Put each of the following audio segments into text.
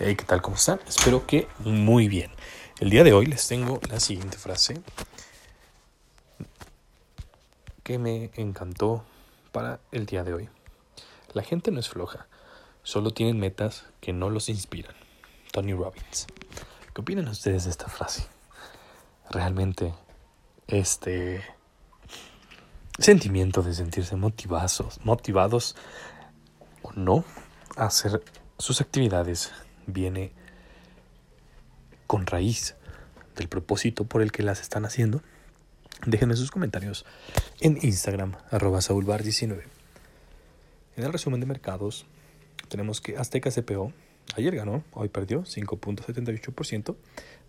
Hey, ¿qué tal? ¿Cómo están? Espero que muy bien. El día de hoy les tengo la siguiente frase que me encantó para el día de hoy. La gente no es floja, solo tienen metas que no los inspiran. Tony Robbins. ¿Qué opinan ustedes de esta frase? Realmente, este sentimiento de sentirse motivados, motivados o no a hacer sus actividades viene con raíz del propósito por el que las están haciendo, déjenme sus comentarios en Instagram, arroba saulbar19. En el resumen de mercados, tenemos que Azteca CPO ayer ganó, hoy perdió 5.78%,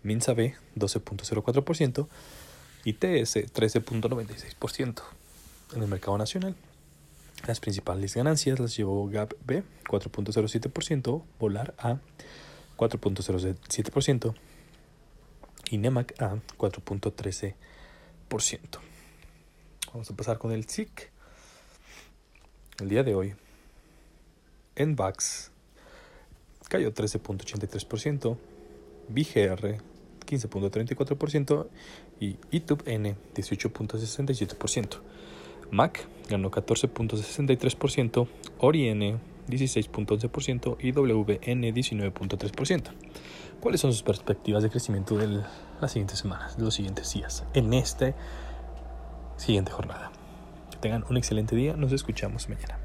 Minsa B 12.04% y TS 13.96% en el mercado nacional. Las principales ganancias las llevó Gap B 4.07%, Volar A 4.07% y Nemac A 4.13%. Vamos a pasar con el SIC. El día de hoy, NVAX cayó 13.83%, BGR 15.34% y ITUB N 18.67%. Mac ganó 14.63%, Ori N 16.11% y WN 19.3%. ¿Cuáles son sus perspectivas de crecimiento de las siguientes semanas, de los siguientes días, en esta siguiente jornada? Que tengan un excelente día, nos escuchamos mañana.